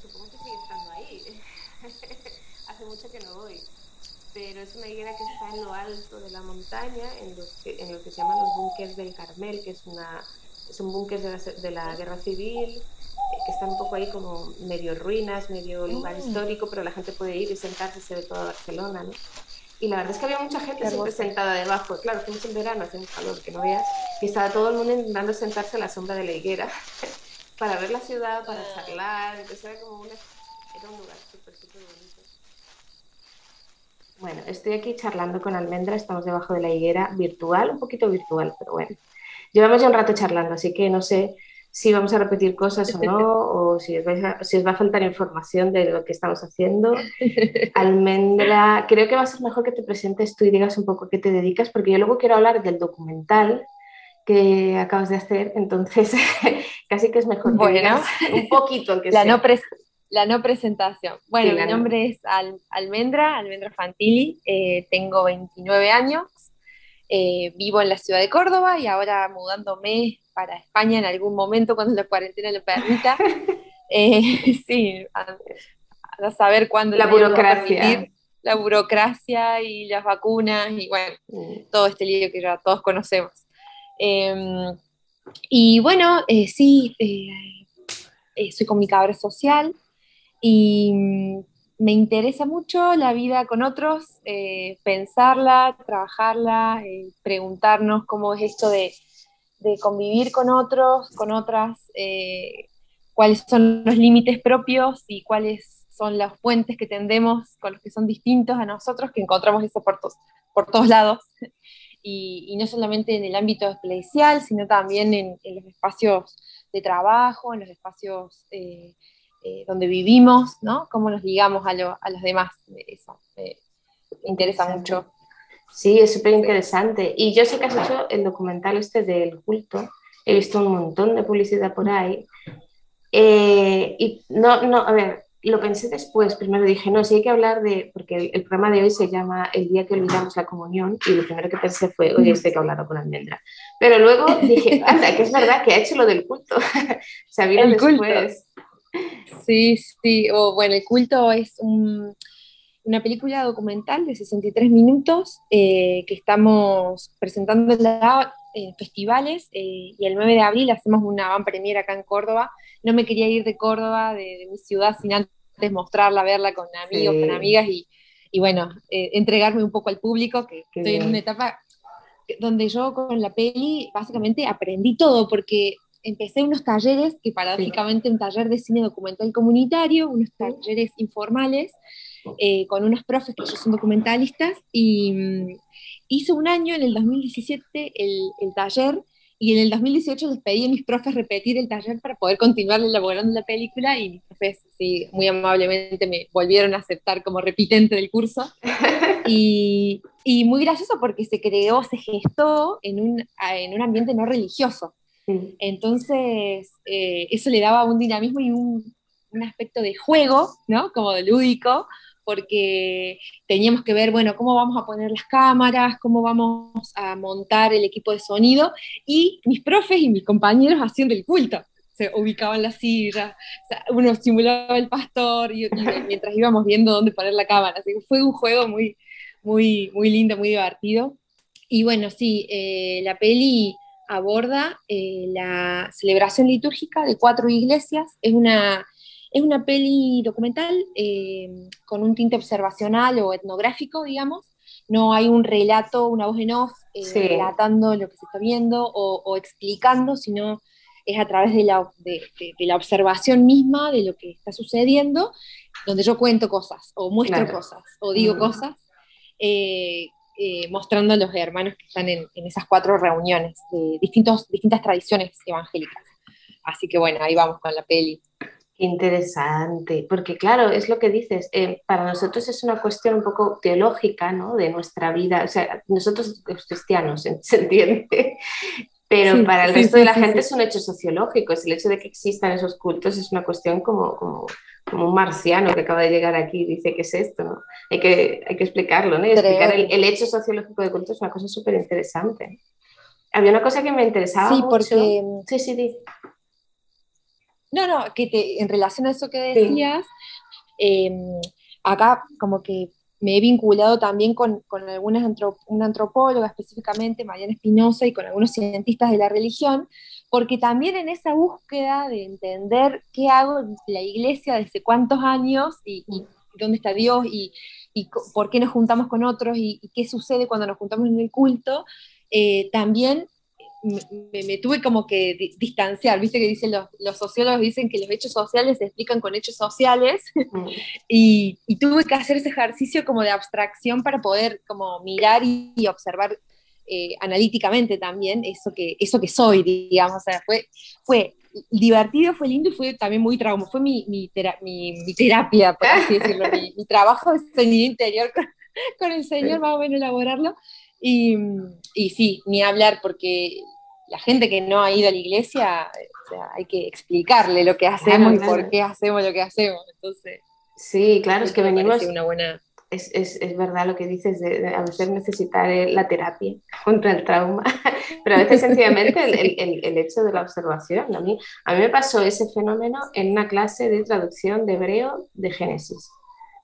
supongo que sigue estando ahí. Hace mucho que no voy. Pero es una higuera que está en lo alto de la montaña, en, que, en lo que se llaman los búnkers del Carmel, que es, una, es un búnker de la, de la guerra civil, que está un poco ahí como medio ruinas, medio lugar mm. histórico, pero la gente puede ir y sentarse, se ve toda Barcelona, ¿no? Y la verdad es que había mucha gente siempre sentada debajo. Claro, fuimos en verano, hace un calor que no veas, y estaba todo el mundo intentando sentarse a la sombra de la higuera para ver la ciudad, para ah. charlar, entonces era como una, era un lugar súper, súper bonito. Bueno, estoy aquí charlando con Almendra, estamos debajo de la higuera virtual, un poquito virtual, pero bueno. Llevamos ya un rato charlando, así que no sé si vamos a repetir cosas o no, o si os, si os va a faltar información de lo que estamos haciendo. Almendra, creo que va a ser mejor que te presentes tú y digas un poco qué te dedicas, porque yo luego quiero hablar del documental que acabas de hacer, entonces casi que es mejor bueno, un poquito, aunque la No la no presentación. Bueno, mi nombre es Almendra, Almendra Fantilli, eh, tengo 29 años, eh, vivo en la ciudad de Córdoba y ahora mudándome para España en algún momento cuando la cuarentena lo permita. eh, sí, a, saber cuándo. La burocracia. La burocracia y las vacunas y bueno, todo este lío que ya todos conocemos. Em, y bueno, eh, sí, eh, eh, soy comunicadora social y mm, me interesa mucho la vida con otros, pensarla, trabajarla, preguntarnos cómo es esto de convivir con otros, con otras, cuáles son los límites propios y cuáles son los puentes que tendemos con los que son distintos a nosotros, que encontramos eso por, por todos lados, y, no solamente en el ámbito eclesial, sino también en, los espacios de trabajo, en los espacios eh, eh, donde vivimos, ¿no? Cómo nos ligamos a, a los demás. Eso me interesa mucho. Sí, es súper interesante. Y yo sé que has hecho el documental este del culto. He visto un montón de publicidad por ahí. Eh, y no, no, a ver, lo pensé después. Primero dije, no, sí hay que hablar de, porque el, programa de hoy se llama El día que olvidamos la comunión. Y lo primero que pensé fue, oye, estoy que hablarlo con Almendra. Pero luego dije, anda, que es verdad que ha hecho lo del culto. Se después. Culto. Sí, sí. O bueno, el culto es un una película documental de 63 minutos eh, que estamos presentando en festivales eh, y el 9 de abril hacemos una van premiere acá en Córdoba. No me quería ir de Córdoba, de, mi ciudad, sin antes mostrarla, verla con amigos, con amigas y, y bueno, eh, entregarme un poco al público, que estoy en una etapa donde yo con la peli básicamente aprendí todo porque empecé unos talleres, que paradójicamente un taller de cine documental comunitario, unos talleres informales, eh, con unos profes que son documentalistas, y mm, hice un año en el 2017 el, el, taller, y en el 2018 les pedí a mis profes repetir el taller para poder continuar elaborando la película, y mis profes sí, muy amablemente me volvieron a aceptar como repitente del curso. y, y muy gracioso porque se creó, se gestó en un, en un ambiente no religioso. Entonces, eh, eso le daba un dinamismo y un, un, aspecto de juego, ¿no? Como lúdico, porque teníamos que ver, bueno, cómo vamos a poner las cámaras, cómo vamos a montar el equipo de sonido, y mis profes y mis compañeros haciendo el culto. Se ubicaban las sillas, uno simulaba el pastor y, mientras íbamos viendo dónde poner la cámara. Así que fue un juego muy, muy, muy lindo, muy divertido. Y bueno, sí, eh, la peli aborda eh, la celebración litúrgica de cuatro iglesias. Es una, es una peli documental eh, con un tinte observacional o etnográfico, digamos. No hay un relato, una voz en off, eh, relatando lo que se está viendo o, explicando, sino es a través de la, de, la, observación misma de lo que está sucediendo, donde yo cuento cosas, o muestro cosas, o digo cosas, eh, mostrando a los hermanos que están en, esas cuatro reuniones de distintos, distintas tradiciones evangélicas. Así que bueno, ahí vamos con la peli. Interesante, porque claro, es lo que dices, eh, para nosotros es una cuestión un poco teológica, ¿no? De nuestra vida, o sea, nosotros los cristianos, se entiende, pero para el resto de la gente es un hecho sociológico, es el hecho de que existan esos cultos es una cuestión como, como como un marciano que acaba de llegar aquí y dice, ¿qué es esto? ¿no? Hay, que, hay que explicarlo, ¿no? explicar el, hecho sociológico de culto es una cosa súper interesante. Había una cosa que me interesaba sí, mucho. Porque... Sí, sí, sí. No, no, que te, en relación a eso que decías, em, acá como que me he vinculado también con, con algunas una antropóloga específicamente, Mariana Espinosa, y con algunos cientistas de la religión, porque también en esa búsqueda de entender qué hago en la iglesia desde cuántos años y, dónde está Dios y, y, por qué nos juntamos con otros y, qué sucede cuando nos juntamos en el culto, eh, también me, tuve como que distanciar, viste que dicen los, sociólogos dicen que los hechos sociales se explican con hechos sociales mm. y, tuve que hacer ese ejercicio como de abstracción para poder como mirar y, observar eh, analíticamente también eso que, eso que soy, digamos, o sea, fue, fue divertido, fue lindo y fue también muy trauma, fue mi, mi, terapia, por así decirlo, mi, trabajo de sonido interior con, el Señor, más o menos elaborarlo. Y, y, sí, ni hablar, porque la gente que no ha ido a la iglesia, hay que explicarle lo que hacemos y por qué hacemos lo que hacemos. Entonces, sí, claro, es que venimos... Una buena... Es, es, es, verdad lo que dices de, a veces necesitar eh, la terapia contra el trauma, pero a veces sencillamente el, el, el, hecho de la observación. A mí, a mí me pasó ese fenómeno en una clase de traducción de hebreo de Génesis.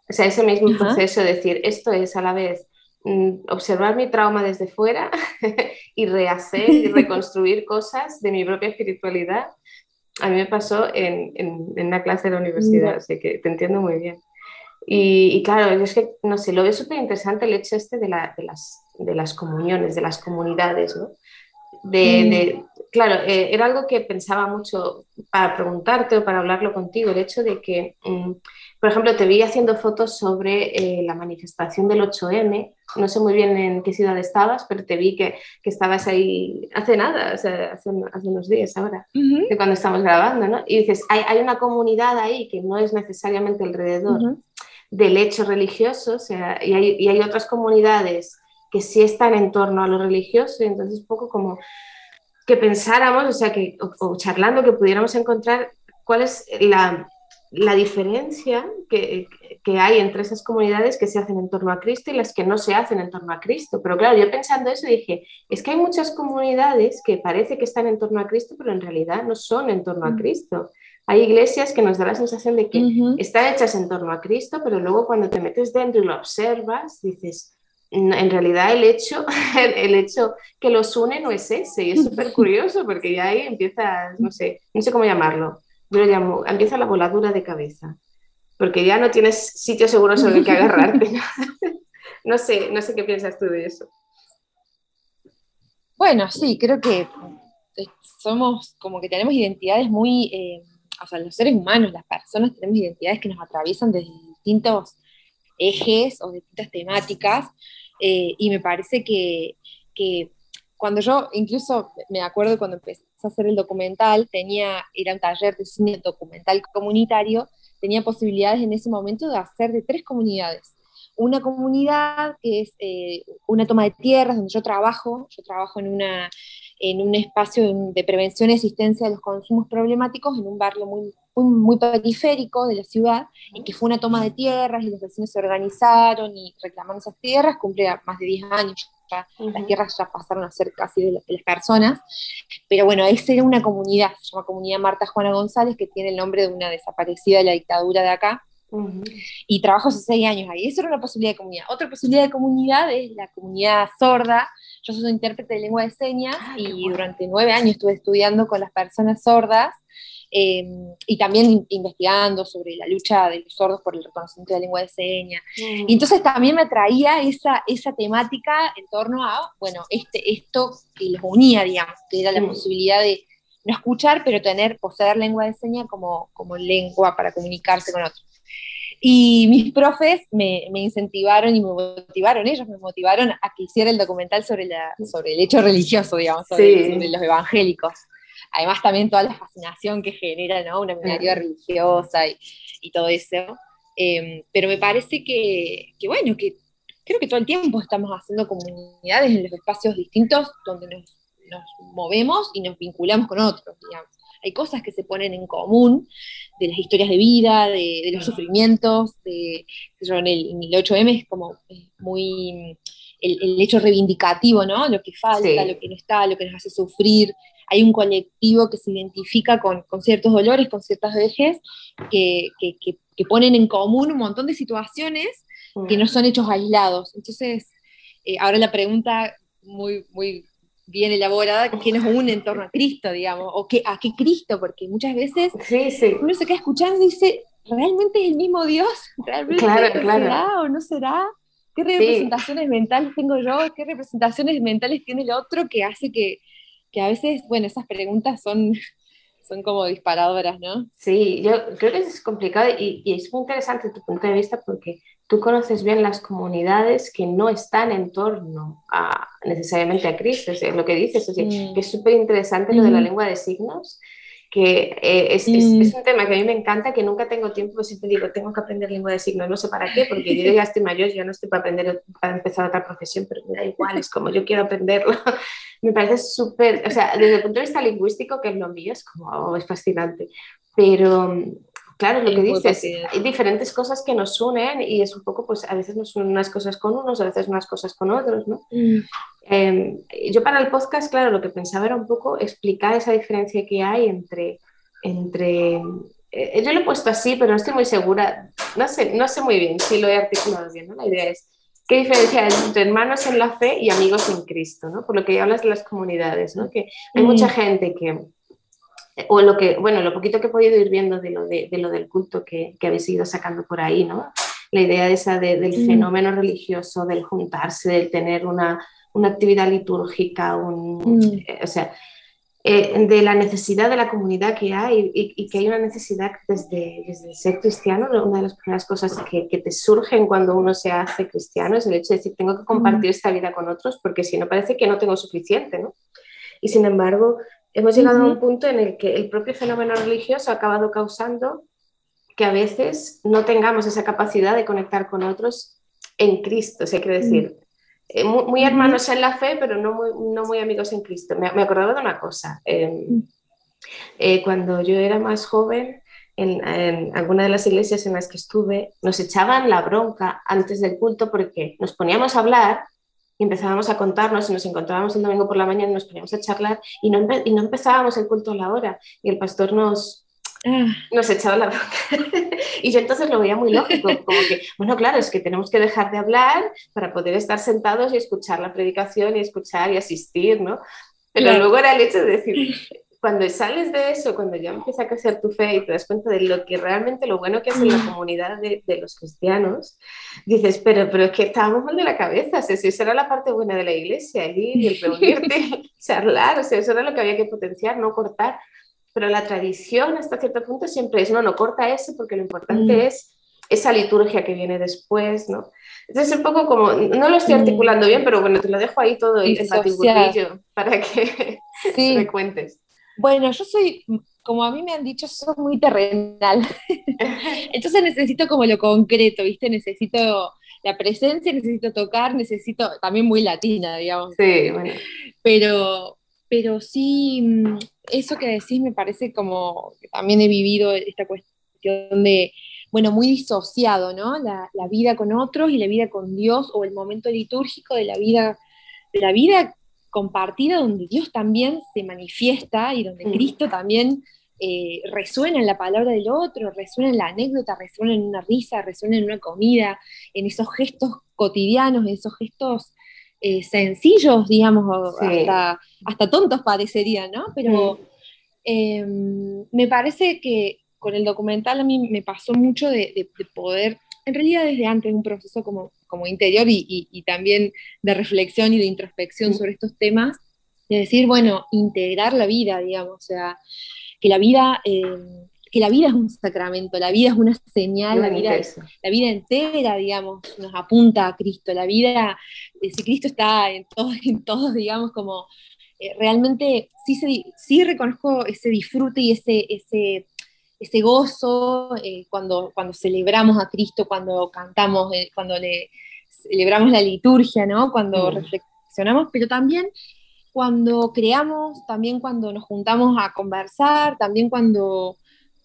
O sea, ese mismo proceso de decir, esto es a la vez observar mi trauma desde fuera y rehacer y reconstruir cosas de mi propia espiritualidad. A mí me pasó en, en, una clase de la universidad, así que te entiendo muy bien. Y, claro, es que, no sé, lo veo súper interesante el hecho este de, la, de, las, de las comuniones, de las comunidades, ¿no? De, mm. claro, eh, era algo que pensaba mucho para preguntarte o para hablarlo contigo, el hecho de que, mm, por ejemplo, te vi haciendo fotos sobre eh, la manifestación del 8M no sé muy bien en qué ciudad estabas, pero te vi que, que estabas ahí hace nada, o sea, hace, hace unos días ahora, de cuando estamos grabando, ¿no? Y dices, hay, hay, una comunidad ahí que no es necesariamente alrededor del hecho religioso, o sea, y hay, y hay, otras comunidades que sí están en torno a lo religioso, y entonces un poco como que pensáramos, o sea, que, o charlando, que pudiéramos encontrar cuál es la la diferencia que, hay entre esas comunidades que se hacen en torno a Cristo y las que no se hacen en torno a Cristo. Pero claro, yo pensando eso dije, es que hay muchas comunidades que parece que están en torno a Cristo, pero en realidad no son en torno a mm. Cristo. Hay iglesias que nos da la sensación de que están hechas en torno a Cristo, pero luego cuando te metes dentro y lo observas, dices, en realidad el hecho, el hecho que los une no es ese. Y es súper curioso porque ya ahí empieza, no sé, no sé cómo llamarlo yo lo llamo, empieza la voladura de cabeza, porque ya no tienes sitio seguro sobre el que agarrarte. no sé, no sé qué piensas tú de eso. Bueno, sí, creo que eh, somos como que tenemos identidades muy, eh, o sea, los seres humanos, las personas tenemos identidades que nos atraviesan desde distintos ejes o distintas temáticas, eh, y me parece que, que cuando yo, incluso me acuerdo cuando empecé a hacer el documental, tenía, era un taller de cine documental comunitario, tenía posibilidades en ese momento de hacer de tres comunidades. Una comunidad que es eh, una toma de tierras donde yo trabajo, yo trabajo en, una, en un espacio de prevención y asistencia de los consumos problemáticos en un barrio muy, muy, periférico de la ciudad, y que fue una toma de tierras y los vecinos se organizaron y reclamaron esas tierras, cumple más de 10 años las tierras ya pasaron a ser casi de, las personas, pero bueno, esa era una comunidad, se llama Comunidad Marta Juana González, que tiene el nombre de una desaparecida de la dictadura de acá, y trabajo hace seis años ahí, eso era una posibilidad de comunidad. Otra posibilidad de comunidad es la comunidad sorda, yo soy intérprete de lengua de señas ah, y durante nueve años estuve estudiando con las personas sordas Em, y también investigando sobre la lucha de los sordos por el reconocimiento de la lengua de señas. Mm. Y entonces también me traía esa, esa temática en torno a, bueno, este, esto que los unía, digamos, que era la mm. posibilidad de no escuchar, pero tener, poseer lengua de señas como, como lengua para comunicarse con otros. Y mis profes me, me, incentivaron y me motivaron, ellos me motivaron a que hiciera el documental sobre, la, sobre el hecho religioso, digamos, sobre los evangélicos además también toda la fascinación que genera ¿no? una minoría religiosa y, todo eso. Em, pero me parece que, bueno, que creo que todo el tiempo estamos haciendo comunidades en los espacios distintos donde nos, movemos y nos vinculamos con otros, digamos. Hay cosas que se ponen en común de las historias de vida, de, los sufrimientos, de, en, el, 8M es como muy el, hecho reivindicativo, ¿no? Lo que falta, lo que no está, lo que nos hace sufrir, hay un colectivo que se identifica con, ciertos dolores, con ciertas vejes, que, ponen en común un montón de situaciones que no son hechos aislados. Entonces, eh, ahora la pregunta muy, muy bien elaborada, ¿qué nos une en torno a Cristo, digamos? ¿O qué, a qué Cristo? Porque muchas veces uno se queda escuchando y dice, ¿realmente es el mismo Dios? ¿Realmente será o no será? ¿Qué representaciones mentales tengo yo? ¿Qué representaciones mentales tiene el otro que hace que, que a veces, bueno, esas preguntas son, son como disparadoras, ¿no? Sí, yo creo que es complicado y, y, es muy interesante tu punto de vista porque tú conoces bien las comunidades que no están en torno a, necesariamente a Cristo, es lo que dices, es mm. que es súper interesante lo de la lengua de signos que eh, es, es, es, un tema que a mí me encanta, que nunca tengo tiempo, pues siempre digo, tengo que aprender lengua de signos, no sé para qué, porque yo ya estoy mayor, ya no estoy para aprender, para empezar otra profesión, pero me da igual, es como yo quiero aprenderlo. me parece súper, o sea, desde el punto de vista lingüístico, que es lo mío, es como, oh, es fascinante, pero Claro, lo que dices, hay diferentes cosas que nos unen y es un poco, pues a veces nos unen unas cosas con unos, a veces unas cosas con otros, ¿no? Mm. Em, yo para el podcast, claro, lo que pensaba era un poco explicar esa diferencia que hay entre, entre eh, yo lo he puesto así, pero no estoy muy segura, no sé, no sé muy bien si lo he articulado bien, ¿no? La idea es, ¿qué diferencia hay entre hermanos en la fe y amigos en Cristo, ¿no? Por lo que ya hablas de las comunidades, ¿no? Que hay mucha mm. gente que o lo que, bueno, lo poquito que he podido ir viendo de lo, de, lo del culto que, que, habéis ido sacando por ahí, ¿no? La idea esa del mm. fenómeno religioso, del juntarse, del tener una, una actividad litúrgica, un, mm. eh, o sea, eh, de la necesidad de la comunidad que hay y, que hay una necesidad desde, desde, ser cristiano. Una de las primeras cosas que, que, te surgen cuando uno se hace cristiano es el hecho de decir, tengo que compartir mm. esta vida con otros porque si no parece que no tengo suficiente, ¿no? Y sin embargo, hemos llegado a un punto en el que el propio fenómeno religioso ha acabado causando que a veces no tengamos esa capacidad de conectar con otros en Cristo, o sea, quiero decir, eh, muy, hermanos en la fe, pero no muy, no muy amigos en Cristo. Me, me acordaba de una cosa, em, eh, cuando yo era más joven, en, en, alguna de las iglesias en las que estuve, nos echaban la bronca antes del culto porque nos poníamos a hablar y empezábamos a contarnos y nos encontrábamos el domingo por la mañana y nos poníamos a charlar y no, y no empezábamos el culto a la hora y el pastor nos, ah. nos echaba la boca. y yo entonces lo veía muy lógico, como que, bueno, claro, es que tenemos que dejar de hablar para poder estar sentados y escuchar la predicación y escuchar y asistir, ¿no? Pero luego era el hecho de decir, cuando sales de eso, cuando ya empieza a crecer tu fe y te das cuenta de lo que realmente, lo bueno que en la mm. comunidad de, de los cristianos, dices, pero, pero es que estábamos mal de la cabeza, o sea, esa era la parte buena de la iglesia, ir y el reunirte, charlar, o sea, eso era lo que había que potenciar, no cortar. Pero la tradición hasta cierto punto siempre es, no, no corta eso porque lo importante mm. es esa liturgia que viene después, ¿no? Entonces, un poco como, no lo estoy mm. articulando bien, pero bueno, te lo dejo ahí todo en para que me cuentes. Bueno, yo soy, como a mí me han dicho, soy muy terrenal. Entonces necesito como lo concreto, ¿viste? Necesito la presencia, necesito tocar, necesito, también muy latina, digamos. Sí, bueno. Pero, pero sí, mm, eso que decís me parece como, también he vivido esta cuestión de, bueno, muy disociado, ¿no? La, la, vida con otros y la vida con Dios, o el momento litúrgico de la vida, de la vida compartida donde Dios también se manifiesta y donde mm. Cristo también eh, resuena en la palabra del otro, resuena en la anécdota, resuena en una risa, resuena en una comida, en esos gestos cotidianos, en esos gestos eh, sencillos, digamos, hasta, hasta, tontos parecerían, ¿no? Pero mm. em, me parece que con el documental a mí me pasó mucho de poder, en realidad desde antes, un proceso como como interior y, también de reflexión y de introspección sobre estos temas, de decir, bueno, integrar la vida, digamos, o sea, que la vida, eh, que la vida es un sacramento, la vida es una señal, la vida, la vida entera, digamos, nos apunta a Cristo, la vida, si Cristo está en todos, en todos digamos, como eh, realmente sí, sí reconozco ese disfrute y ese, ese ese gozo eh, cuando, cuando celebramos a Cristo, cuando cantamos, eh, cuando le celebramos la liturgia, ¿no? Cuando mm. reflexionamos, pero también cuando creamos, también cuando nos juntamos a conversar, también cuando,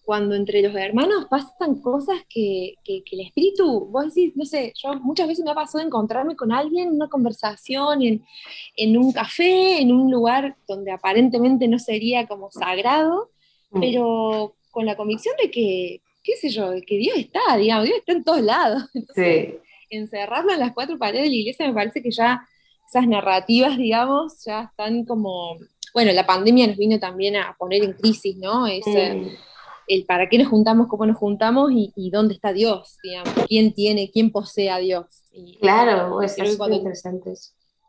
cuando entre los hermanos pasan cosas que, el espíritu, vos decís, no sé, yo muchas veces me ha pasado encontrarme con alguien en una conversación, en, un café, en un lugar donde aparentemente no sería como sagrado, mm. pero con la convicción de que, qué sé yo, que Dios está, digamos, Dios está en todos lados. Encerrarlo en las cuatro paredes de la iglesia me parece que ya esas narrativas, digamos, ya están como, bueno, la pandemia nos vino también a poner en crisis, ¿no? Mm el para qué nos juntamos, cómo nos juntamos y, dónde está Dios, digamos, quién tiene, quién posee a Dios. claro, es, es muy interesante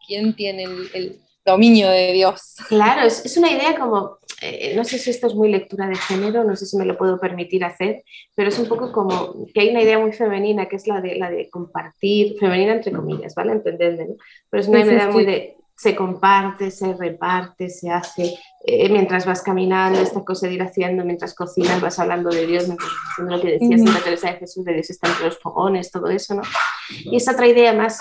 ¿Quién tiene el, dominio de Dios? Claro, es, una idea como, eh, no sé si esto es muy lectura de género, no sé si me lo puedo permitir hacer, pero es un poco como que hay una idea muy femenina que es la de, la de compartir, femenina entre comillas, ¿vale? Entendedme, ¿no? Pero es una idea muy de se comparte, se reparte, se hace eh, mientras vas caminando, esta cosa de ir haciendo, mientras cocinas, vas hablando de Dios, mientras haciendo lo que decía Santa Teresa de Jesús, de Dios está entre los fogones, todo eso, ¿no? Y esa otra idea más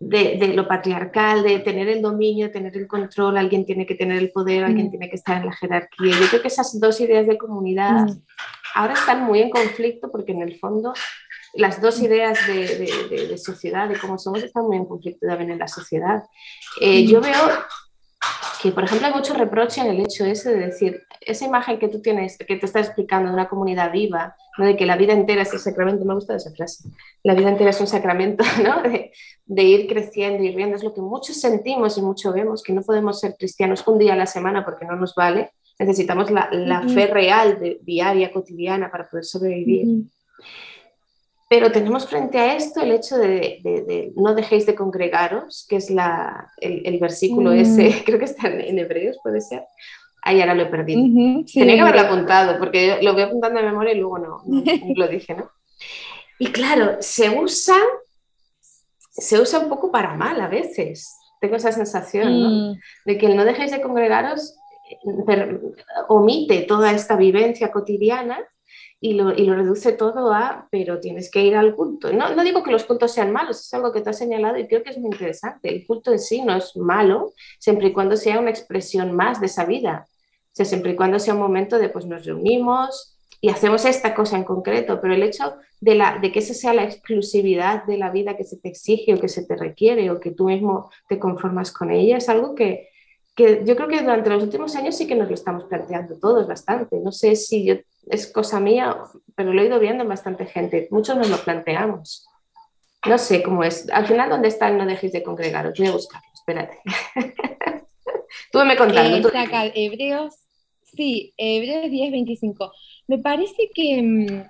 de, de, lo patriarcal, de tener el dominio, tener el control, alguien tiene que tener el poder, alguien tiene que estar en la jerarquía. Yo creo que esas dos ideas de comunidad ahora están muy en conflicto porque en el fondo las dos ideas de, sociedad, de cómo somos, están muy en conflicto también en la sociedad. Eh, yo veo que, por ejemplo, hay mucho reproche en el hecho ese de decir, esa imagen que tú tienes, que te estás explicando de una comunidad viva, ¿no? de que la vida entera es un sacramento, me gusta esa frase, la vida entera es un sacramento, ¿no? de, de, ir creciendo y viendo, es lo que muchos sentimos y mucho vemos, que no podemos ser cristianos un día a la semana porque no nos vale, necesitamos la, la fe real, de, diaria, cotidiana, para poder sobrevivir. Pero tenemos frente a esto el hecho de, no dejéis de congregaros, que es la, el, versículo mm. ese, creo que está en, Hebreos, puede ser. Ahí ahora lo he perdido. Tenía que haberlo apuntado, porque lo voy apuntando de memoria y luego no, lo dije, ¿no? Y claro, se usa, se usa un poco para mal a veces. Tengo esa sensación, ¿no? Mm. De que el no dejéis de congregaros eh, omite toda esta vivencia cotidiana y lo, y lo, reduce todo a, pero tienes que ir al culto. No, no digo que los cultos sean malos, es algo que te has señalado y creo que es muy interesante. El culto en sí no es malo, siempre y cuando sea una expresión más de esa vida. Sea, siempre y cuando sea un momento de, pues nos reunimos y hacemos esta cosa en concreto, pero el hecho de, la, de que esa sea la exclusividad de la vida que se te exige o que se te requiere o que tú mismo te conformas con ella es algo que, que yo creo que durante los últimos años sí que nos lo estamos planteando todos bastante. No sé si yo es cosa mía, pero lo he ido viendo en bastante gente. Muchos nos lo planteamos. No sé cómo es. Al final, ¿dónde están? No dejéis de congregaros. Voy a buscarlo, espérate. tú me contando. Eh, Hebreos, sí, Hebreos 10, 25. Me parece que, mm,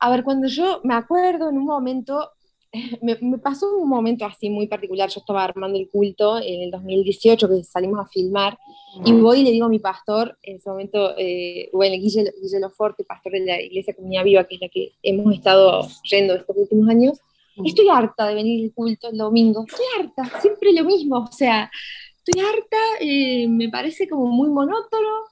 a ver, cuando yo me acuerdo en un momento, me, pasó un momento así muy particular. Yo estaba armando el culto en el 2018, que salimos a filmar, y voy y le digo a mi pastor, en ese momento, eh, bueno, Guille, Guille Loforte, pastor de la Iglesia Comunidad Viva, que es la que hemos estado yendo estos últimos años, estoy harta de venir al culto el domingo, estoy harta, siempre lo mismo, o sea, estoy harta, eh, me parece como muy monótono.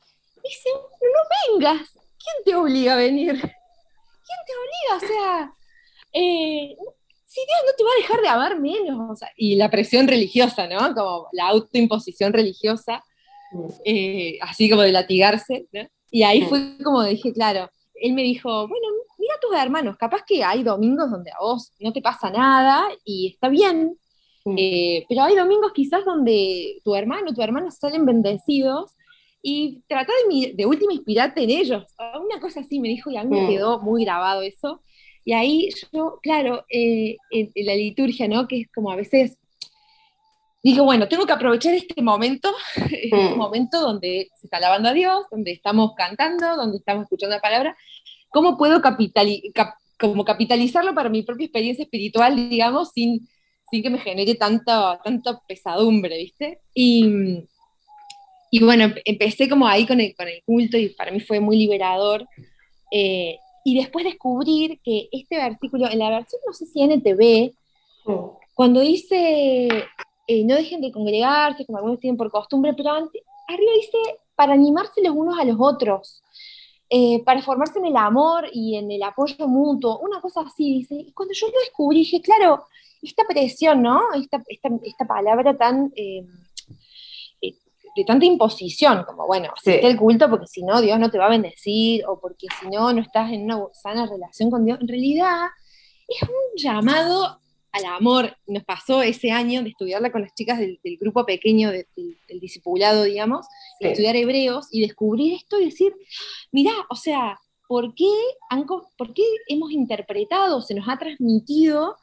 Dice, no vengas, ¿quién te obliga a venir? ¿Quién te obliga? O sea, eh, si Dios no te va a dejar de amar menos. y la presión religiosa, ¿no? Como la autoimposición religiosa, eh, así como de latigarse, ¿no? Y ahí fue como dije, claro, él me dijo, bueno, mira a tus hermanos, capaz que hay domingos donde a vos no te pasa nada y está bien, eh, pero hay domingos quizás donde tu hermano, tu hermana salen bendecidos y trata de, de última inspirarte en ellos. Una cosa así me dijo y a mí me quedó muy grabado eso. Y ahí yo, claro, eh, en, la liturgia, ¿no? Que es como a veces, digo, bueno, tengo que aprovechar este momento, este mm. momento donde se está alabando a Dios, donde estamos cantando, donde estamos escuchando la palabra, ¿cómo puedo como capitalizarlo para mi propia experiencia espiritual, digamos, sin, sin que me genere tanta, tanta pesadumbre, ¿viste? Y, y bueno, empecé como ahí con el, con el culto y para mí fue muy liberador. Eh, y después descubrir que este versículo, en la versión, no sé si NTV, cuando dice, eh, no dejen de congregarse, como algunos tienen por costumbre, pero arriba dice, para animarse los unos a los otros, eh, para formarse en el amor y en el apoyo mutuo, una cosa así, dice. Y cuando yo lo descubrí, dije, claro, esta presión, ¿no? Esta, esta, esta palabra tan... Eh, de tanta imposición, como bueno, asiste el culto porque si no Dios no te va a bendecir, o porque si no no estás en una sana relación con Dios. En realidad es un llamado al amor. Nos pasó ese año de estudiarla con las chicas del, grupo pequeño del, discipulado, digamos, de estudiar hebreos y descubrir esto y decir, mirá, o sea, ¿por qué, ¿por qué hemos interpretado, se nos ha transmitido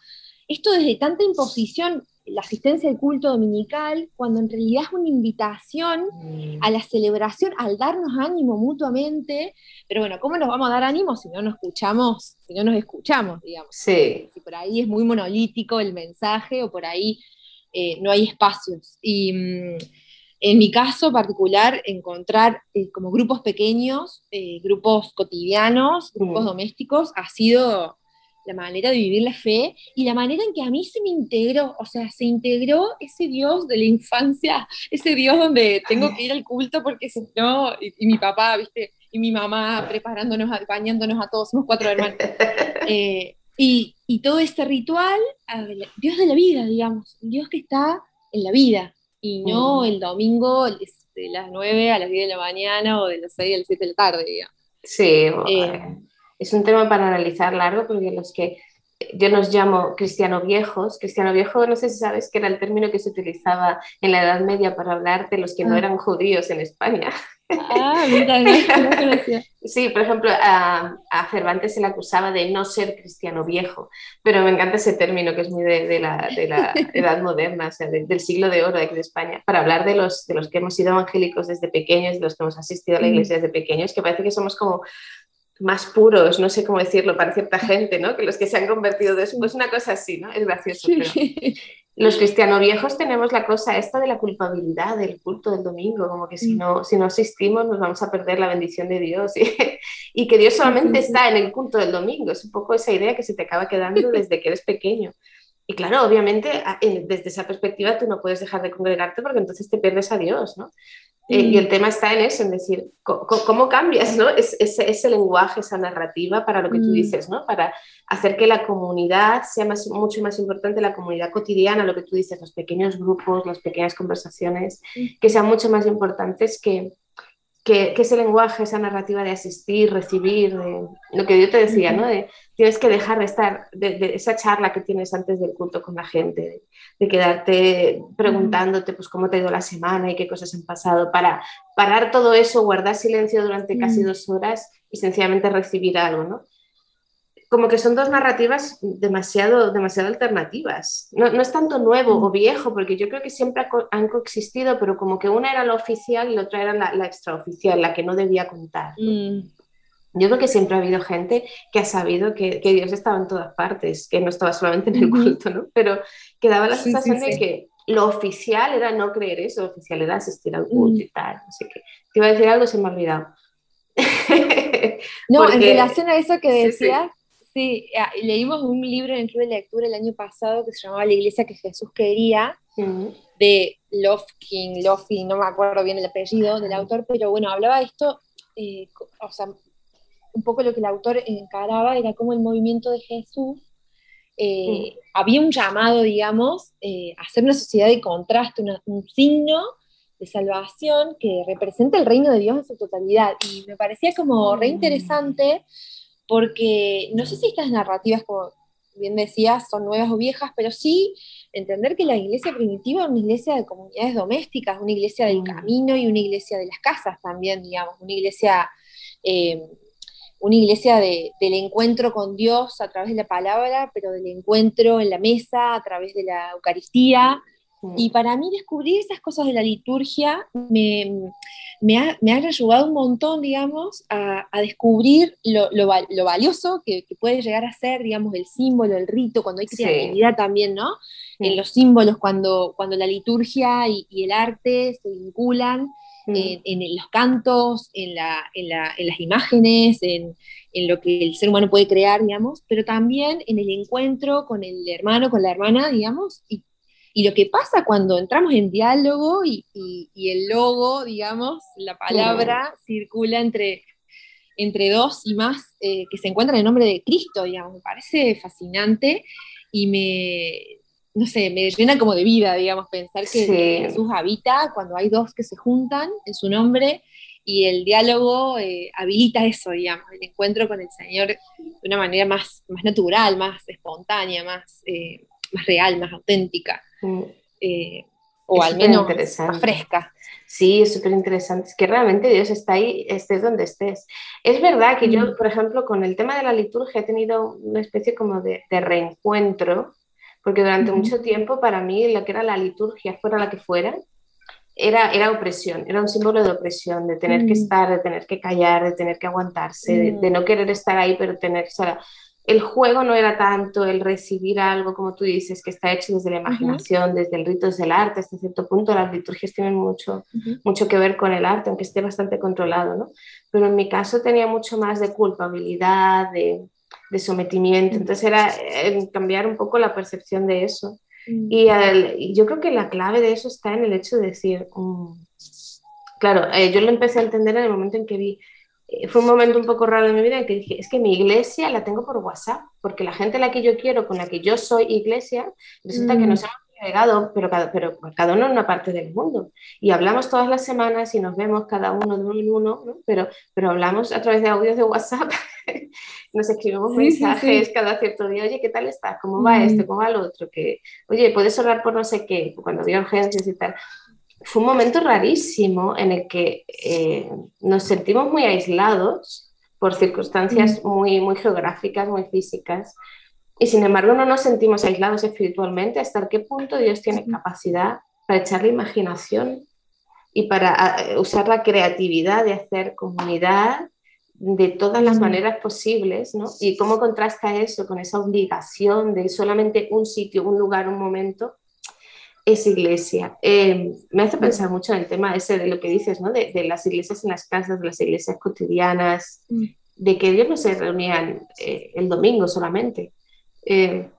esto desde tanta imposición? La asistencia al culto dominical, cuando en realidad es una invitación mm. a la celebración, al darnos ánimo mutuamente, pero bueno, ¿cómo nos vamos a dar ánimo si no nos escuchamos, si no nos escuchamos, digamos? Sí. Si por ahí es muy monolítico el mensaje o por ahí eh, no hay espacios. Y mm, en mi caso particular, encontrar eh, como grupos pequeños, eh, grupos cotidianos, grupos mm. domésticos, ha sido la manera de vivir la fe y la manera en que a mí se me integró, o sea, se integró ese Dios de la infancia, ese Dios donde tengo que ir al culto porque si no, y, mi papá, viste, y mi mamá preparándonos, bañándonos a todos, somos cuatro hermanos. Eh, y, y, todo ese ritual, Dios de la vida, digamos, Dios que está en la vida y no mm. el domingo de las 9 a las 10 de la mañana o de las 6 a las 7 de la tarde, digamos. Sí, eh, es un tema para analizar largo porque los que yo los llamo cristiano viejos, cristiano viejo no sé si sabes que era el término que se utilizaba en la Edad Media para hablar de los que no ah. eran judíos en España. Ah, mira, Sí, por ejemplo, a, Cervantes se le acusaba de no ser cristiano viejo, pero me encanta ese término que es muy de, la, edad moderna, o sea, del siglo de oro de aquí de España, para hablar de los, de los que hemos sido evangélicos desde pequeños, de los que hemos asistido a la mm. iglesia desde pequeños, que parece que somos como más puros, no sé cómo decirlo, para cierta gente, ¿no? Que los que se han convertido después, una cosa así, ¿no? Es gracioso. los cristianos viejos tenemos la cosa esta de la culpabilidad del culto del domingo, como que si mm. no, si no asistimos nos vamos a perder la bendición de Dios y, que Dios solamente está en el culto del domingo. Es un poco esa idea que se te acaba quedando desde que eres pequeño. Y claro, obviamente, desde esa perspectiva tú no puedes dejar de congregarte porque entonces te pierdes a Dios, ¿no? Eh, y el mm. tema está en eso, en decir, ¿cómo, cambias ¿no? Es, ese, lenguaje, esa narrativa para lo que tú mm. dices, ¿no? para hacer que la comunidad sea más, mucho más importante, la comunidad cotidiana, lo que tú dices, los pequeños grupos, las pequeñas conversaciones, mm. que sean mucho más importantes que, que, ese lenguaje, esa narrativa de asistir, recibir, lo que yo te decía, ¿no? De, tienes que dejar de estar, de, esa charla que tienes antes del culto con la gente, de, quedarte preguntándote pues cómo te ha ido la semana y qué cosas han pasado, para parar todo eso, guardar silencio durante casi dos horas y sencillamente recibir algo, ¿no? como que son dos narrativas demasiado, demasiado alternativas. No, es tanto nuevo o viejo, porque yo creo que siempre han coexistido, pero como que una era la oficial y la otra era la, extraoficial, la que no debía contar. Mm. Yo creo que siempre ha habido gente que ha sabido que, Dios estaba en todas partes, que no estaba solamente en el culto, ¿no? Pero que daba la sensación de que lo oficial era no creer eso, lo oficial era asistir al culto y tal. Así que te iba a decir algo, se me ha olvidado. no, en relación a eso que decías, Sí, leímos un libro en el club de lectura el año pasado que se llamaba La iglesia que Jesús quería, de Lofkin, Lofkin, no me acuerdo bien el apellido del autor, pero bueno, hablaba de esto, eh, o sea, un poco lo que el autor encaraba era como el movimiento de Jesús eh, había un llamado, digamos, eh, a hacer una sociedad de contraste, un signo de salvación que representa el reino de Dios en su totalidad. Y me parecía como re interesante porque no sé si estas narrativas, como bien decías, son nuevas o viejas, pero sí entender que la iglesia primitiva es una iglesia de comunidades domésticas, una iglesia del mm. camino y una iglesia de las casas también, digamos, una iglesia, eh, una iglesia del encuentro con Dios a través de la palabra, pero del encuentro en la mesa a través de la Eucaristía. Y para mí descubrir esas cosas de la liturgia me, me ha, me ayudado un montón, digamos, a, descubrir lo, valioso que, puede llegar a ser, digamos, el símbolo, el rito, cuando hay creatividad también, ¿no? En los símbolos, cuando, cuando la liturgia y, el arte se vinculan en, los cantos, en, las imágenes, en, en lo que el ser humano puede crear, digamos, pero también en el encuentro con el hermano, con la hermana, digamos, y y lo que pasa cuando entramos en diálogo y, el logo, digamos, la palabra circula entre, entre dos y más eh, que se encuentran en nombre de Cristo, digamos, me parece fascinante y me, no sé, me llena como de vida, digamos, pensar que Jesús habita cuando hay dos que se juntan en su nombre y el diálogo eh, habilita eso, digamos, el encuentro con el Señor de una manera más, más natural, más espontánea, más, eh, más real, más auténtica. Mm. Eh, o al menos más fresca. Sí, es súper interesante. Es que realmente Dios está ahí, estés donde estés. Es verdad que yo, mm. por ejemplo, con el tema de la liturgia he tenido una especie como de, reencuentro, porque durante mucho tiempo para mí lo que era la liturgia, fuera la que fuera, era, era opresión, era un símbolo de opresión, de tener que estar, de tener que callar, de tener que aguantarse, de, no querer estar ahí, pero tener... O sea, el juego no era tanto el recibir algo, como tú dices, que está hecho desde la imaginación, desde el rito, desde el arte, hasta cierto punto las liturgias tienen mucho, mucho que ver con el arte, aunque esté bastante controlado, ¿no? Pero en mi caso tenía mucho más de culpabilidad, de, de sometimiento, entonces era eh, cambiar un poco la percepción de eso. Y, yo creo que la clave de eso está en el hecho de decir, mm, claro, eh, yo lo empecé a entender en el momento en que vi, eh, fue un momento un poco raro en mi vida en que dije, es que mi iglesia la tengo por WhatsApp, porque la gente a la que yo quiero, con la que yo soy iglesia, resulta que nos hemos pero cada, pero cada uno en una parte del mundo. Y hablamos todas las semanas y nos vemos cada uno de uno en uno, pero, pero hablamos a través de audios de WhatsApp nos escribimos mensajes cada cierto día, oye, ¿qué tal estás? ¿Cómo va esto? ¿Cómo va lo otro? Que, oye, ¿puedes orar por no sé qué? Cuando había urgencias y tal. Fue un momento rarísimo en el que eh, nos sentimos muy aislados por circunstancias muy, muy geográficas, muy físicas, y sin embargo no nos sentimos aislados espiritualmente hasta qué punto Dios tiene capacidad para echar la imaginación y para eh, usar la creatividad de hacer comunidad de todas las maneras posibles, ¿no? Y cómo contrasta eso con esa obligación de solamente un sitio, un lugar, un momento, es iglesia. Em, me hace pensar mucho en el tema ese de lo que dices, ¿no? De, las iglesias en las casas, de las iglesias cotidianas, de que Dios no se reunían eh, el domingo solamente. Em,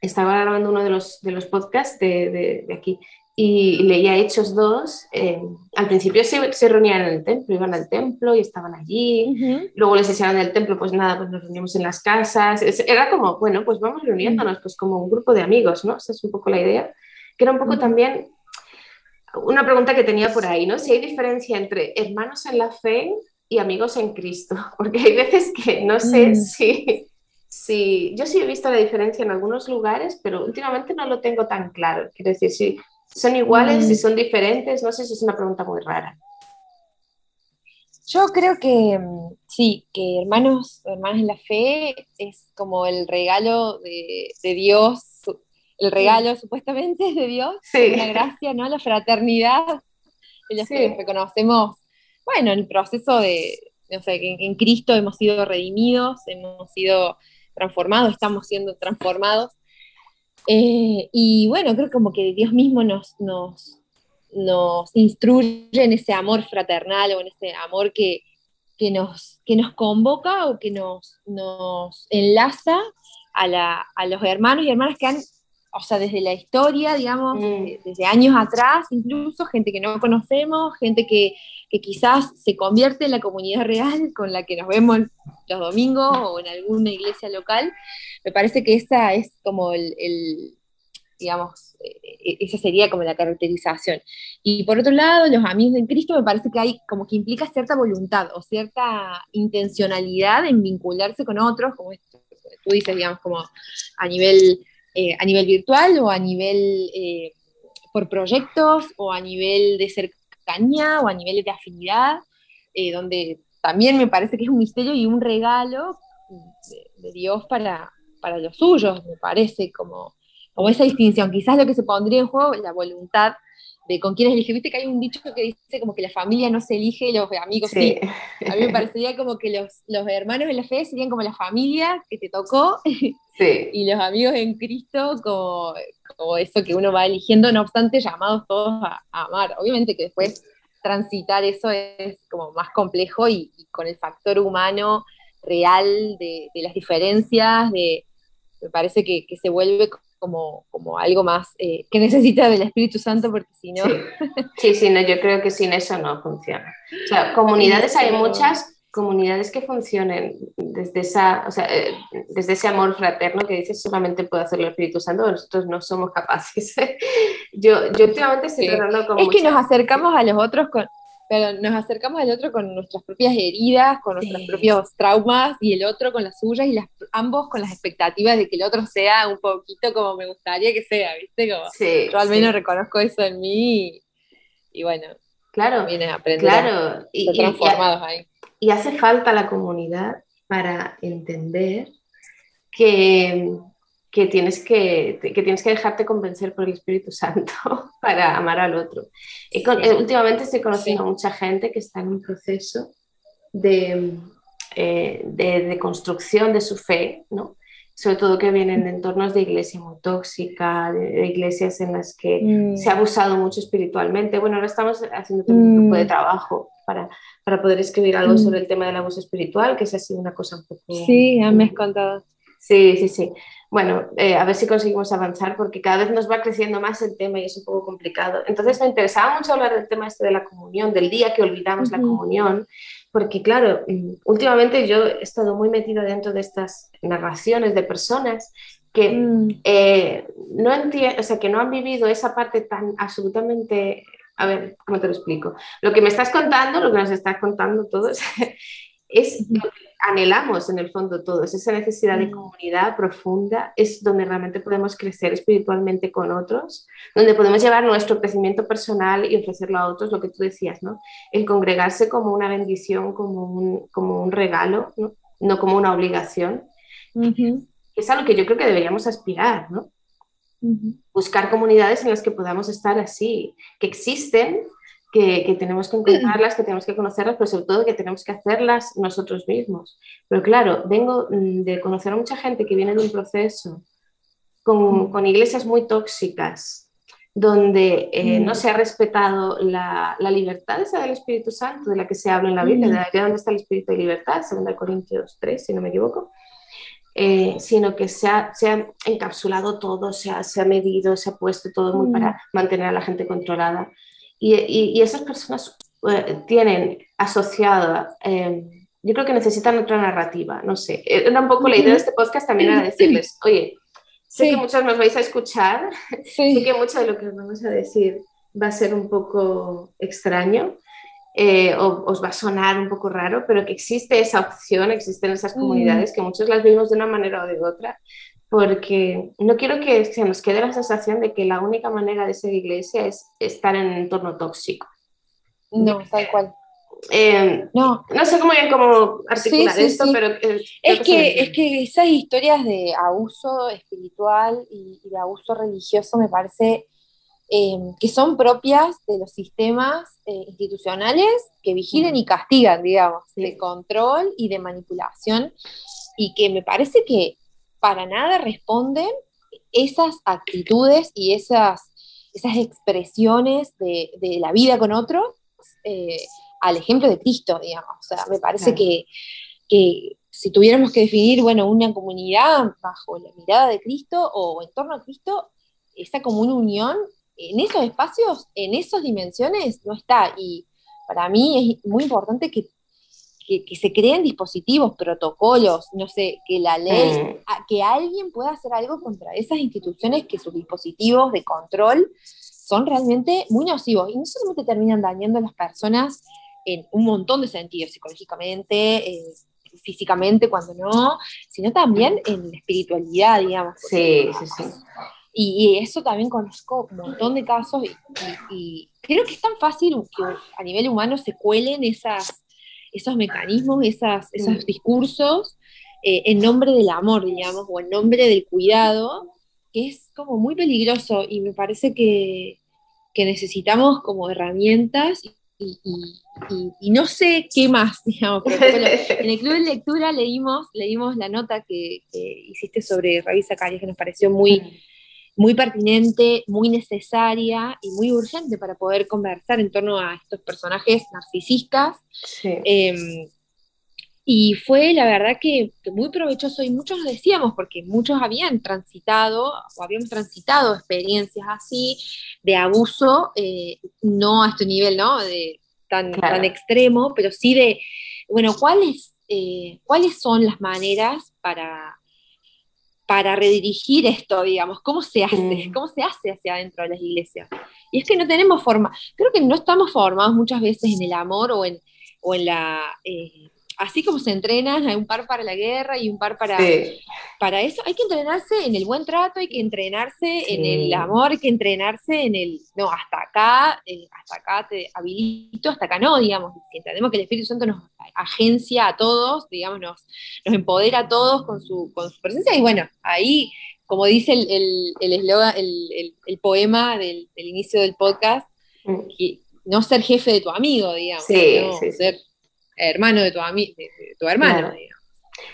estaba grabando uno de los, de los podcasts de, de aquí y leía Hechos 2. Eh, al principio se, se, reunían en el templo, iban al templo y estaban allí. Luego les decían del templo, pues nada, pues nos reunimos en las casas. era como, bueno, pues vamos reuniéndonos, pues como un grupo de amigos, ¿no? Esa es un poco la idea. Que era un poco también una pregunta que tenía por ahí, ¿no? Si hay diferencia entre hermanos en la fe y amigos en Cristo, porque hay veces que no sé mm. si, si, yo sí he visto la diferencia en algunos lugares, pero últimamente no lo tengo tan claro. Quiero decir, si ¿Son iguales y mm. son diferentes? No sé si es una pregunta muy rara. Yo creo que mm, sí, que hermanos, hermanos en la fe es como el regalo de, Dios, el regalo supuestamente de Dios, la gracia, ¿no? La fraternidad, en los que reconocemos, bueno, el proceso de, no sé, que en Cristo hemos sido redimidos, hemos sido transformados, estamos siendo transformados eh, y bueno, creo como que Dios mismo nos, nos, nos instruye en ese amor fraternal o en ese amor que, que, nos, que nos convoca o que nos, nos enlaza a, la, a los hermanos y hermanas que han o sea, desde la historia, digamos, mm. desde años atrás, incluso gente que no conocemos, gente que, quizás se convierte en la comunidad real con la que nos vemos los domingos o en alguna iglesia local. Me parece que esa es como el, digamos, e, e, esa sería como la caracterización. Y por otro lado, los amigos en Cristo me parece que hay como que implica cierta voluntad o cierta intencionalidad en vincularse con otros, como tú dices, digamos, como a nivel eh, a nivel virtual o a nivel eh, por proyectos o a nivel de cercanía o a nivel de afinidad, eh, donde también me parece que es un misterio y un regalo de, Dios para, para, los suyos, me parece, como, como esa distinción. Quizás lo que se pondría en juego es la voluntad de con quienes elige. Viste que hay un dicho que dice como que la familia no se elige, los amigos sí. A mí me parecería como que los, los hermanos en la fe serían como la familia que te tocó y los amigos en Cristo como, como, eso que uno va eligiendo, no obstante llamados todos a, amar. Obviamente que después transitar eso es como más complejo y, con el factor humano real de, las diferencias, de, me parece que, que se vuelve como, como algo más eh, que necesita del Espíritu Santo, porque si no... Sí. sí, no, yo creo que sin eso no funciona. O sea, comunidades hay muchas, comunidades que funcionen desde, esa, o sea, eh, desde ese amor fraterno que dices solamente puede hacerlo el Espíritu Santo, nosotros no somos capaces. yo, yo últimamente estoy tratando como... Es que nos acercamos a los otros con... Pero nos acercamos al otro con nuestras propias heridas, con nuestros propios traumas y el otro con las suyas y las, ambos con las expectativas de que el otro sea un poquito como me gustaría que sea, ¿viste? Como, yo al menos reconozco eso en mí y, bueno, claro, viene a aprender claro, y, transformados ahí y hace falta la comunidad para entender que, que, tienes que, que, tienes que dejarte convencer por el Espíritu Santo para amar al otro. Y eh, últimamente estoy conociendo a mucha gente que está en un proceso de, eh, de, construcción de su fe, ¿no? sobre todo que vienen de entornos de iglesia muy tóxica, de, iglesias en las que mm. se ha abusado mucho espiritualmente. Bueno, ahora estamos haciendo un grupo de mm. trabajo para para poder escribir algo sobre mm. el tema del abuso espiritual, que ha sido una cosa un poco... Sí, ya me has contado. Sí, sí, sí. Bueno, eh, a ver si conseguimos avanzar porque cada vez nos va creciendo más el tema y es un poco complicado. Entonces me interesaba mucho hablar del tema este de la comunión, del día que olvidamos la comunión, porque claro, mm, últimamente yo he estado muy metida dentro de estas narraciones de personas que mm. eh, no o sea, que no han vivido esa parte tan absolutamente a ver, ¿cómo te lo explico? Lo que me estás contando, lo que nos estás contando todos, es lo que anhelamos en el fondo todos, esa necesidad de comunidad profunda, es donde realmente podemos crecer espiritualmente con otros, donde podemos llevar nuestro crecimiento personal y ofrecerlo a otros, lo que tú decías, ¿no? El congregarse como una bendición, como un, como un regalo, ¿no? no como una obligación. Es algo que yo creo que deberíamos aspirar, ¿no? Buscar comunidades en las que podamos estar así, que existen, que, tenemos que encontrarlas, que tenemos que conocerlas, pero sobre todo que tenemos que hacerlas nosotros mismos. Pero claro, vengo mm, de conocer a mucha gente que viene de un proceso con, iglesias muy tóxicas, donde eh, no se ha respetado la, libertad esa del Espíritu Santo, de la que se habla en la Biblia, de dónde está el Espíritu de libertad, 2 Corintios 3, si no me equivoco. Eh, sino que se ha, encapsulado todo, se ha, se ha, medido, se ha puesto todo muy para mm. mantener a la gente controlada. Y, y, esas personas eh, tienen asociada, eh, yo creo que necesitan otra narrativa, no sé. Era un poco la idea de este podcast también era decirles, oye, sé que muchos nos vais a escuchar, sé que mucho de lo que os vamos a decir va a ser un poco extraño, eh, os va a sonar un poco raro, pero que existe esa opción, existen esas mm. comunidades que muchos las vimos de una manera o de otra, porque no quiero que se nos quede la sensación de que la única manera de ser iglesia es estar en un entorno tóxico. No, tal cual. Eh, no. no sé cómo bien cómo articular esto, pero... Eh, es, que, es que esas historias de abuso espiritual y, y de abuso religioso me parece Em, que son propias de los sistemas eh, institucionales que vigilen y castigan, digamos, de control y de manipulación, y que me parece que para nada responden esas actitudes y esas, esas expresiones de, la vida con otro eh, al ejemplo de Cristo, digamos. O sea, me parece que, que si tuviéramos que definir, bueno, una comunidad bajo la mirada de Cristo o en torno a Cristo, esa como una unión en esos espacios, en esas dimensiones, no está. Y para mí es muy importante que, se creen dispositivos, protocolos, no sé, que la ley, mm. que alguien pueda hacer algo contra esas instituciones que sus dispositivos de control son realmente muy nocivos y no solamente terminan dañando a las personas en un montón de sentidos, psicológicamente, eh, físicamente cuando no, sino también en la espiritualidad, digamos. Sí, sí, sí. Y, eso también conozco un montón de casos y, creo que es tan fácil que a nivel humano se cuelen esas, esos mecanismos, esas, esos discursos eh, en nombre del amor, digamos, o en nombre del cuidado, que es como muy peligroso y me parece que, que necesitamos como herramientas y, no sé qué más, digamos, en el club de lectura leímos, leímos la nota que, hiciste sobre Ravi Zacarias, que nos pareció muy, muy pertinente, muy necesaria y muy urgente para poder conversar en torno a estos personajes narcisistas. Em, y fue la verdad que, muy provechoso y muchos lo decíamos porque muchos habían transitado o habíamos transitado experiencias así de abuso, eh, no a este nivel, ¿no? De, tan, tan extremo, pero sí de, bueno, ¿cuáles, eh, ¿cuáles son las maneras para, para redirigir esto, digamos? ¿Cómo se hace? Mm. ¿Cómo se hace hacia adentro de las iglesias? Y es que no tenemos forma, creo que no estamos formados muchas veces en el amor o en, o en la... Eh, así como se entrenan, hay un par para la guerra y un par para, para eso, hay que entrenarse en el buen trato, hay que entrenarse en el amor, hay que entrenarse en el, no, hasta acá, eh, hasta acá te habilito, hasta acá no, digamos, si entendemos que el Espíritu Santo nos agencia a todos, digamos, nos, nos empodera a todos con su, con su presencia, y bueno, ahí, como dice el, el, el, el poema del, inicio del podcast, mm. no ser jefe de tu amigo, digamos, ser hermano de tu, de, tu hermano.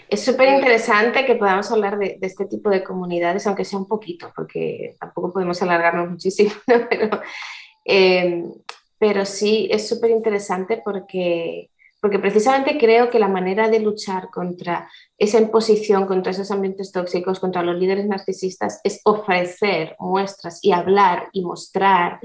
Es súper interesante que podamos hablar de, este tipo de comunidades, aunque sea un poquito, porque tampoco podemos alargarnos muchísimo, pero, eh, pero sí es súper interesante porque, porque precisamente creo que la manera de luchar contra esa imposición, contra esos ambientes tóxicos, contra los líderes narcisistas, es ofrecer muestras y hablar y mostrar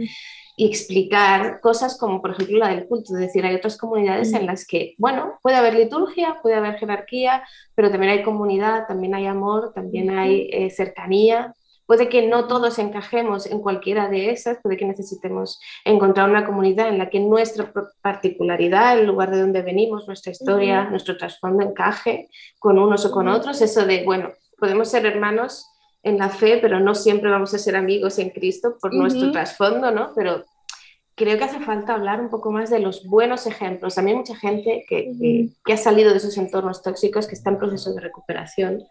y explicar cosas como, por ejemplo, la del culto. Es decir, hay otras comunidades en las que, bueno, puede haber liturgia, puede haber jerarquía, pero también hay comunidad, también hay amor, también hay eh, cercanía. Puede que no todos encajemos en cualquiera de esas, puede que necesitemos encontrar una comunidad en la que nuestra particularidad, el lugar de donde venimos, nuestra historia, nuestro trasfondo encaje con unos o con otros. Eso de, bueno, podemos ser hermanos en la fe, pero no siempre vamos a ser amigos en Cristo por nuestro trasfondo, ¿no? Pero creo que hace falta hablar un poco más de los buenos ejemplos. A mí hay mucha gente que, que, ha salido de esos entornos tóxicos, que está en proceso de recuperación,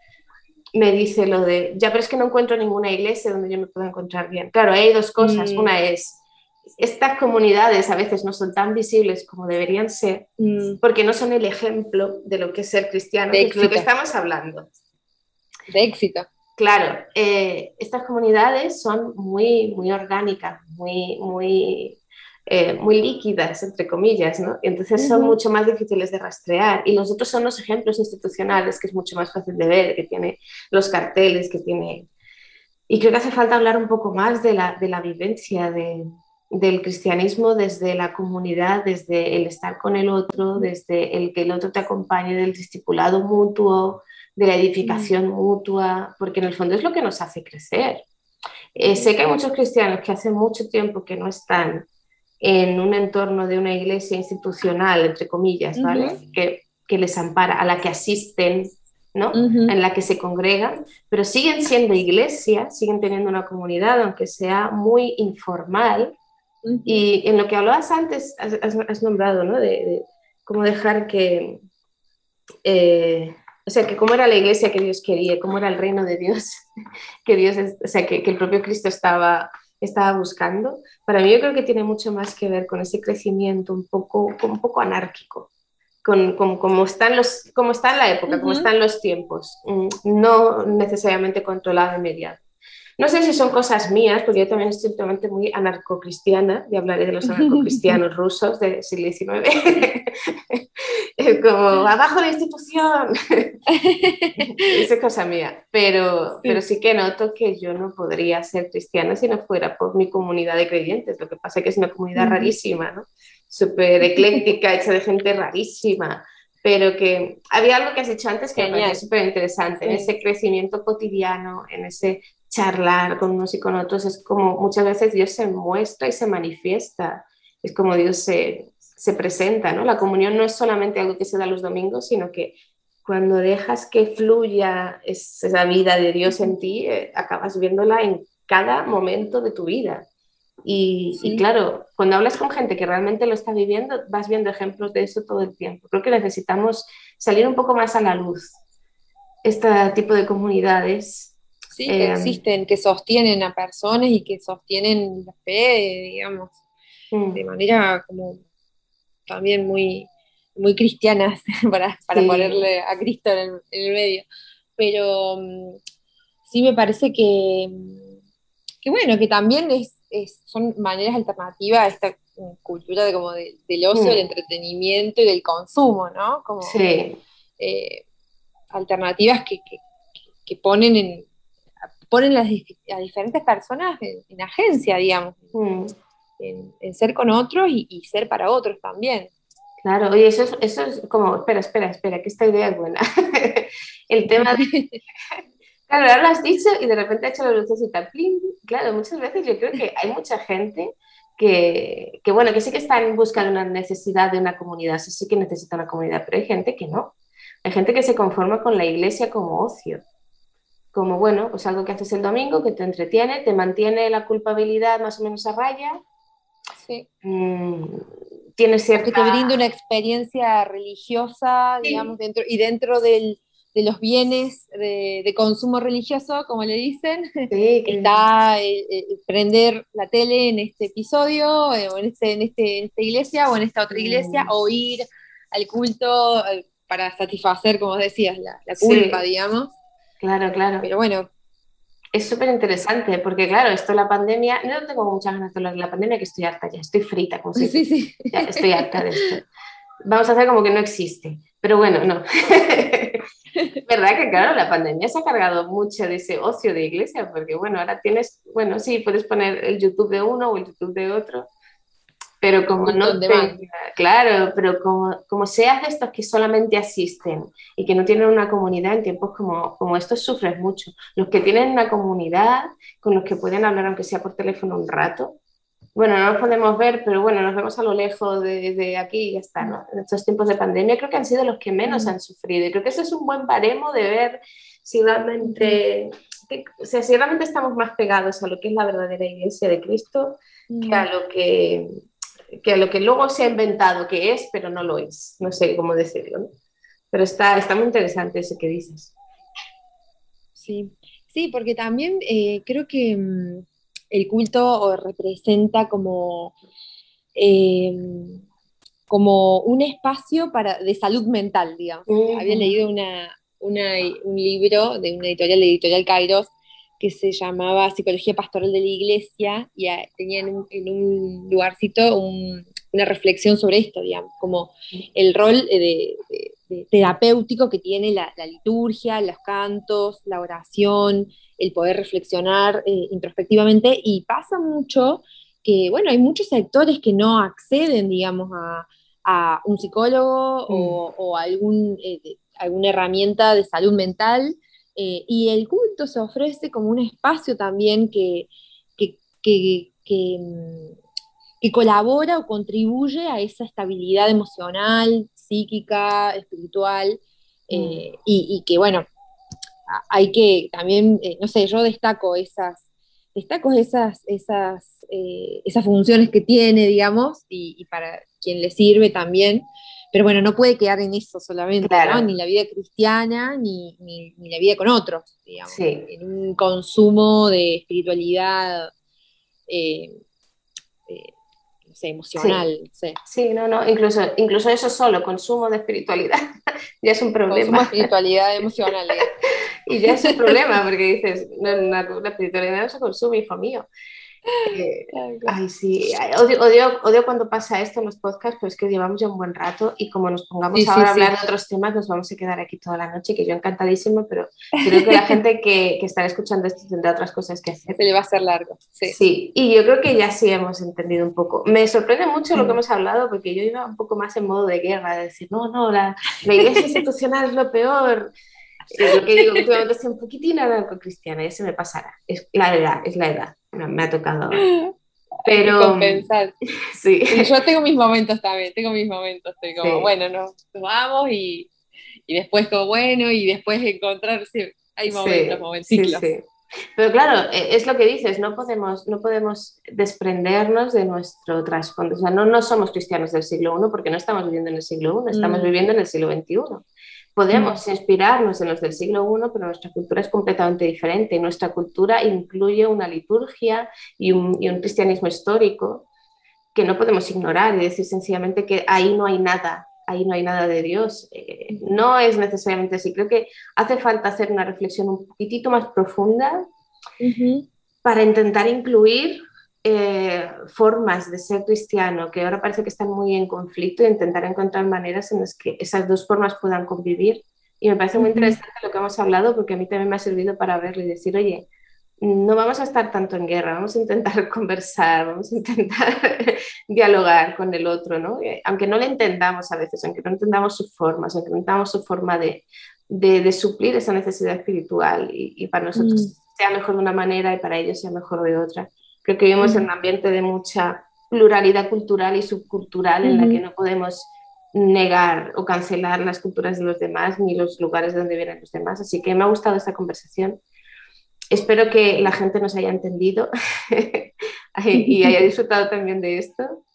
me dice lo de, ya, pero es que no encuentro ninguna iglesia donde yo me pueda encontrar bien. Claro, hay dos cosas. Mm. Una es, estas comunidades a veces no son tan visibles como deberían ser, mm. porque no son el ejemplo de lo que es ser cristiano, de lo que estamos hablando. De éxito. Claro, eh, estas comunidades son muy, muy orgánicas, muy, muy, eh, muy líquidas, entre comillas, ¿no? entonces son mucho más difíciles de rastrear. Y los otros son los ejemplos institucionales, que es mucho más fácil de ver, que tiene los carteles, que tiene... Y creo que hace falta hablar un poco más de la, de la vivencia de, del cristianismo desde la comunidad, desde el estar con el otro, desde el que el otro te acompañe, del discipulado mutuo, de la edificación mm. mutua, porque en el fondo es lo que nos hace crecer. Eh, sé que hay muchos cristianos que hace mucho tiempo que no están en un entorno de una iglesia institucional, entre comillas, ¿vale? que, que, les ampara, a la que asisten, ¿no? En la que se congregan, pero siguen siendo iglesia, siguen teniendo una comunidad, aunque sea muy informal. Y en lo que hablabas antes, has, nombrado, ¿no? De, cómo dejar que... Eh, o sea, que cómo era la iglesia que Dios quería, cómo era el reino de Dios, que Dios, o sea, que, el propio Cristo estaba, estaba buscando. Para mí yo creo que tiene mucho más que ver con ese crecimiento un poco, un poco anárquico, con, con cómo, están los, cómo está en la época, cómo están los tiempos, mm, no necesariamente controlado y mediado. No sé si son cosas mías, porque yo también estoy totalmente muy anarcocristiana, y hablaré de los anarcocristianos rusos del siglo XIX. como, abajo la institución. Esa es cosa mía. Pero sí. pero sí que noto que yo no podría ser cristiana si no fuera por mi comunidad de creyentes. Lo que pasa es que es una comunidad rarísima, ¿no? Súper ecléctica, hecha de gente rarísima pero que había algo que has dicho antes que me súper interesante, en ese crecimiento cotidiano, en ese charlar con unos y con otros, es como muchas veces Dios se muestra y se manifiesta, es como Dios se, se presenta, ¿no? La comunión no es solamente algo que se da los domingos, sino que cuando dejas que fluya esa vida de Dios en ti, eh, acabas viéndola en cada momento de tu vida. Y, y, claro, cuando hablas con gente que realmente lo está viviendo, vas viendo ejemplos de eso todo el tiempo. Creo que necesitamos salir un poco más a la luz. Este tipo de comunidades Sí, que em, existen, que sostienen a personas y que sostienen la fe, digamos, mm. de manera como también muy, muy cristianas para, ponerle a Cristo en el, medio. Pero mm, sí me parece que, que bueno, que también es, son maneras alternativas a esta cultura de como del ocio, del mm. entretenimiento y del consumo, ¿no? Como sí. Eh, alternativas que, que ponen en, ponen a diferentes personas en, agencia, digamos, mm. en, ser con otros y, ser para otros también. Claro, oye, eso es, eso es como, espera, espera, espera, que esta idea es buena. el tema de... Claro, ahora lo has dicho y de repente ha hecho la lucecita. ¡plin! Claro, muchas veces yo creo que hay mucha gente que, que, bueno, que sí que está en busca de una necesidad de una comunidad, sí, sí que necesita una comunidad, pero hay gente que no. Hay gente que se conforma con la iglesia como ocio. Como, bueno, pues algo que haces el domingo, que te entretiene, te mantiene la culpabilidad más o menos a raya. Sí. Mm, tienes cierta... Que te brinda una experiencia religiosa, Sí. digamos, dentro, y dentro del- de los bienes de, de consumo religioso, como le dicen, Sí, que- está eh, eh, prender la tele en este episodio, eh, o en, este, en, este, en esta iglesia, o en esta otra iglesia, Mm. o ir al culto eh, para satisfacer, como decías, la, la Sí. culpa, digamos. Claro, claro. Pero bueno, Es súper interesante porque, claro, esto la pandemia, no tengo muchas ganas de hablar de la pandemia, que estoy harta ya, estoy frita, como si sí, sí. ya estoy harta de esto. Vamos a hacer como que no existe, pero bueno, no. ¿Verdad que, claro, la pandemia se ha cargado mucho de ese ocio de iglesia? Porque, bueno, ahora tienes, bueno, sí, puedes poner el YouTube de uno o el YouTube de otro, pero como no te, claro, pero como, como seas de estos que solamente asisten y que no tienen una comunidad en tiempos como, como estos, sufres mucho. Los que tienen una comunidad con los que pueden hablar, aunque sea por teléfono un rato, bueno, no nos podemos ver, pero bueno, nos vemos a lo lejos de, de aquí y ya está, ¿no? En estos tiempos de pandemia creo que han sido los que menos Mm. han sufrido y creo que ese es un buen baremo de ver si realmente, que- o sea, si realmente estamos más pegados a lo que es la verdadera iglesia de Cristo que a lo que, que a lo que luego se ha inventado que es, pero no lo es. No sé cómo decirlo, ¿no? Pero está, está muy interesante eso que dices. Sí, sí, porque también eh, creo que mm, el culto representa como, eh, como un espacio para, de salud mental, digamos. Había leído una, una- un libro de una editorial, de Editorial Kairos, que se llamaba Psicología Pastoral de la Iglesia, y ah, tenía en un, en un lugarcito un- una reflexión sobre esto, digamos, como el rol eh, de, de- de terapéutico que tiene la, la liturgia, los cantos, la oración, el poder reflexionar eh, introspectivamente, y pasa mucho que, bueno, hay muchos sectores que no acceden, digamos, a, a un psicólogo o, o algún, eh, alguna herramienta de salud mental, eh, y el culto se ofrece como un espacio también que, que, que- que, mm, que colabora o contribuye a esa estabilidad emocional, psíquica, espiritual, eh, y, y que, bueno, hay que también, eh, no sé, yo destaco esas, destaco esas, esas, esas funciones que tiene, digamos, y, y para quien le sirve también. Pero bueno, no puede quedar en eso solamente, Claro. ¿no? Ni la vida cristiana, ni, ni- ni la vida con otros, digamos. Sí. En un consumo de espiritualidad, eh, eh, no emocional, no sé. Sí, no, no, incluso, incluso eso solo, consumo de espiritualidad, ya es un Consumo de problema. espiritualidad emocional. Y ya es un problema, porque dices, no, la, la espiritualidad no se consume, hijo mío. Eh, Ay, sí, odio, odio, odio cuando pasa esto en los podcasts, pues que llevamos ya un buen rato y como nos pongamos Sí, sí, ahora a sí. hablar de otros temas, nos vamos a quedar aquí toda la noche, que yo encantadísimo, pero creo que la gente que, que estará escuchando esto tendrá otras cosas que hacer. Se le va a hacer largo. Sí. Sí, y yo creo que ya sí hemos entendido un poco. Me sorprende mucho lo que hemos hablado porque yo iba un poco más en modo de guerra, de decir, no, no, la, la iglesia institucional es lo peor. Lo que digo, últimamente estoy un poquitín cristiana, ya se me pasará. Es la edad, es la edad. Me, me ha tocado. Pero Compensar. sí, yo tengo mis momentos también, tengo mis momentos. Estoy como, Sí. bueno, nos vamos y, y después como, bueno, y después encontrar, sí, hay momentos, sí, momentos, sí, ciclos. sí. Pero claro, e- es lo que dices, no podemos, no podemos desprendernos de nuestro trasfondo. O sea, no, no somos cristianos del siglo I porque no estamos viviendo en el siglo I, estamos Mm. viviendo en el siglo XXI. Podemos inspirarnos en los del siglo I, pero nuestra cultura es completamente diferente. Nuestra cultura incluye una liturgia y un, y un cristianismo histórico que no podemos ignorar y decir sencillamente que ahí no hay nada, ahí no hay nada de Dios. Eh, no es necesariamente así. Creo que hace falta hacer una reflexión un poquitito más profunda para intentar incluir eh, formas de ser cristiano que ahora parece que están muy en conflicto e intentar encontrar maneras en las que esas dos formas puedan convivir. Y me parece muy interesante lo que hemos hablado porque a mí también me ha servido para verlo y decir, oye, no vamos a estar tanto en guerra, vamos a intentar conversar, vamos a intentar dialogar con el otro, ¿no? Eh, aunque no le entendamos a veces, aunque no entendamos sus formas, aunque no entendamos su forma de, de, suplir esa necesidad espiritual y, para nosotros mm. sea mejor de una manera y para ellos sea mejor de otra. Creo que vivimos en un ambiente de mucha pluralidad cultural y subcultural en la que no podemos negar o cancelar las culturas de los demás ni los lugares donde vienen los demás. Así que me ha gustado esta conversación Espero que la gente nos haya entendido y haya disfrutado también de esto.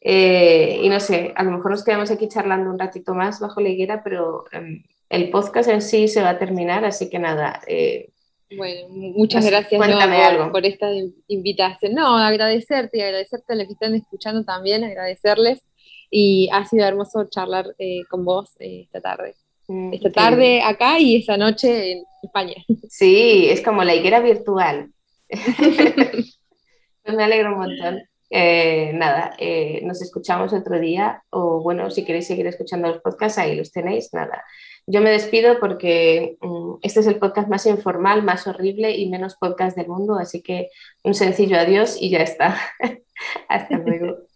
Eh, y no sé, a lo mejor nos quedamos aquí charlando un ratito más bajo la higuera, pero em, el podcast en sí se va a terminar, así que nada. Eh, bueno, muchas gracias por, por, esta invitación. No, agradecerte y agradecerte a los que están escuchando también, agradecerles. Y ha sido hermoso charlar eh, con vos esta tarde. Mm, esta tarde acá y esa noche en España. Sí, es como la higuera virtual. Me alegro un montón. Eh, nada, eh, nos escuchamos otro día o bueno, si queréis seguir escuchando los podcasts, ahí los tenéis, nada. Yo me despido porque mm, este es el podcast más informal, más horrible y menos podcast del mundo, así que un sencillo adiós y ya está. Hasta luego.